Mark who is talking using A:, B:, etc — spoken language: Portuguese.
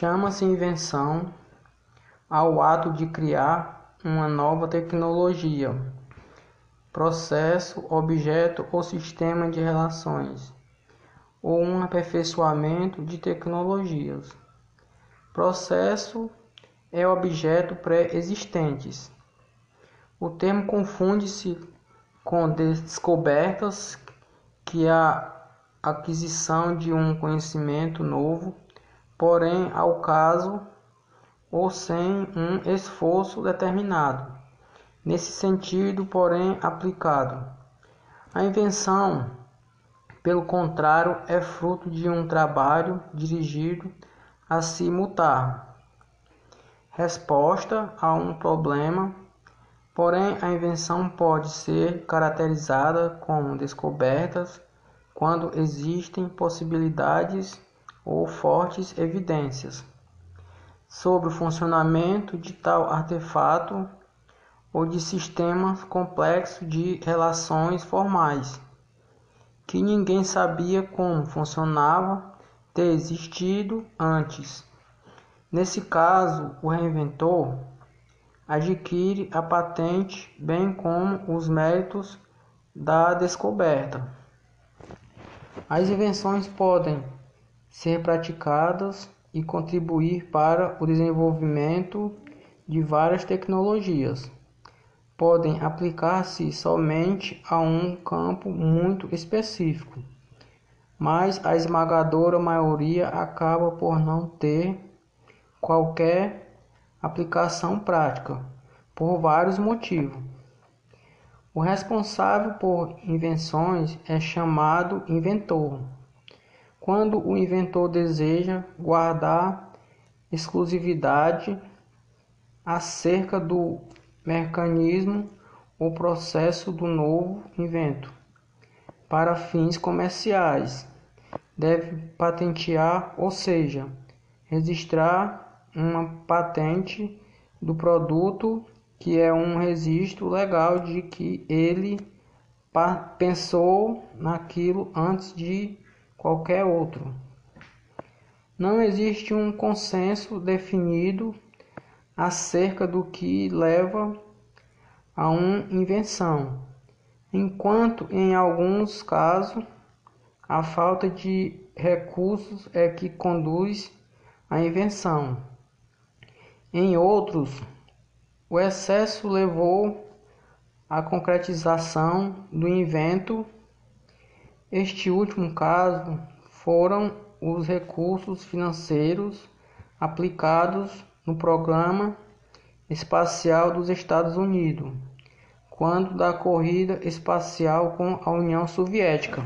A: Chama-se invenção ao ato de criar uma nova tecnologia, processo, objeto ou sistema de relações, ou um aperfeiçoamento de tecnologias. Processo é objeto pré-existentes. O termo confunde-se com descobertas, que é a aquisição de um conhecimento novo, porém ao caso ou sem um esforço determinado. Nesse sentido, porém, aplicado. A invenção, pelo contrário, é fruto de um trabalho dirigido a se mutar. Resposta a um problema, porém, a invenção pode ser caracterizada como descobertas quando existem possibilidades ou fortes evidências sobre o funcionamento de tal artefato ou de sistemas complexos de relações formais que ninguém sabia como funcionava ter existido antes. Nesse caso, o reinventor adquire a patente, bem como os méritos da descoberta. As invenções podem ser praticadas e contribuir para o desenvolvimento de várias tecnologias. Podem aplicar-se somente a um campo muito específico, mas a esmagadora maioria acaba por não ter qualquer aplicação prática, por vários motivos. O responsável por invenções é chamado inventor. Quando o inventor deseja guardar exclusividade acerca do mecanismo ou processo do novo invento para fins comerciais, deve patentear, ou seja, registrar uma patente do produto que é um registro legal de que ele pensou naquilo antes de qualquer outro. Não existe um consenso definido acerca do que leva a uma invenção, enquanto em alguns casos a falta de recursos é que conduz à invenção. Em outros, o excesso levou à concretização do invento este último caso foram os recursos financeiros aplicados no Programa Espacial dos Estados Unidos, quando da corrida espacial com a União Soviética.